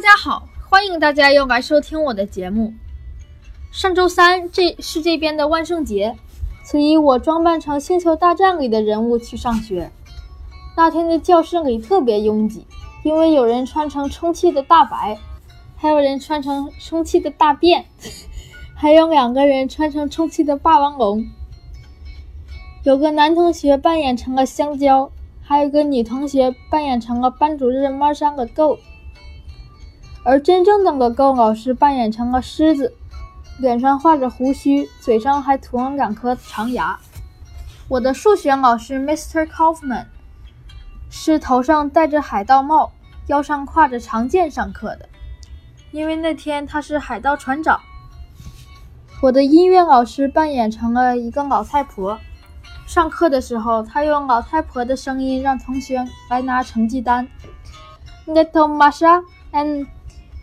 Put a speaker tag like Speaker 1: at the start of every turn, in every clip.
Speaker 1: 大家好，欢迎大家又来收听我的节目。上周三这是这边的万圣节，所以我装扮成《星球大战》里的人物去上学。那天的教室里特别拥挤，因为有人穿成充气的大白，还有人穿成充气的大便，还有两个人穿成充气的霸王龙。有个男同学扮演成了香蕉，还有个女同学扮演成了班主任猫山个狗，而真正的个狗老师扮演成了狮子，脸上画着胡须，嘴上还涂了两颗长牙。我的数学老师 Mr. Kaufman 是头上戴着海盗帽，腰上挎着长剑上课的，因为那天他是海盗船长。我的音乐老师扮演成了一个老太婆。上课的时候，他用老太婆的声音让同学来拿成绩单。Little Masha and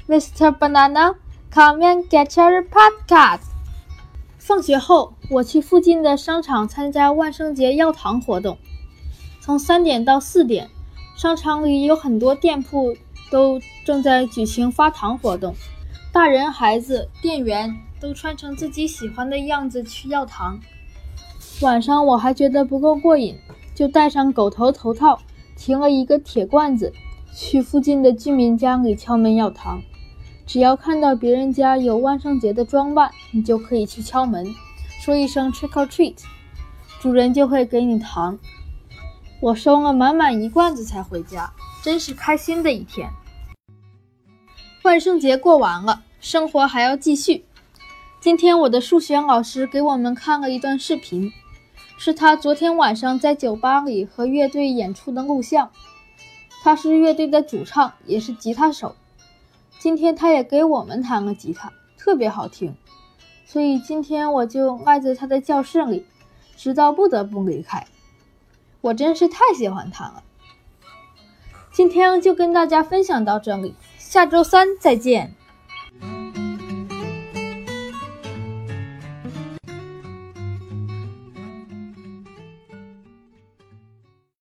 Speaker 1: Mr. Banana come and get your podcast。放学后，我去附近的商场参加万圣节要糖活动。从三点到四点，商场里有很多店铺都正在举行发糖活动，大人、孩子、店员都穿成自己喜欢的样子去要糖。晚上我还觉得不够过瘾，就戴上狗头头套，提了一个铁罐子，去附近的居民家里敲门要糖。只要看到别人家有万圣节的装扮，你就可以去敲门，说一声 “trick or treat”，主人就会给你糖。我收了满满一罐子才回家，真是开心的一天。万圣节过完了，生活还要继续。今天我的数学老师给我们看了一段视频。是他昨天晚上在酒吧里和乐队演出的录像。他是乐队的主唱，也是吉他手。今天他也给我们弹了吉他，特别好听。所以今天我就赖在他的教室里，直到不得不离开。我真是太喜欢他了。今天就跟大家分享到这里，下周三再见。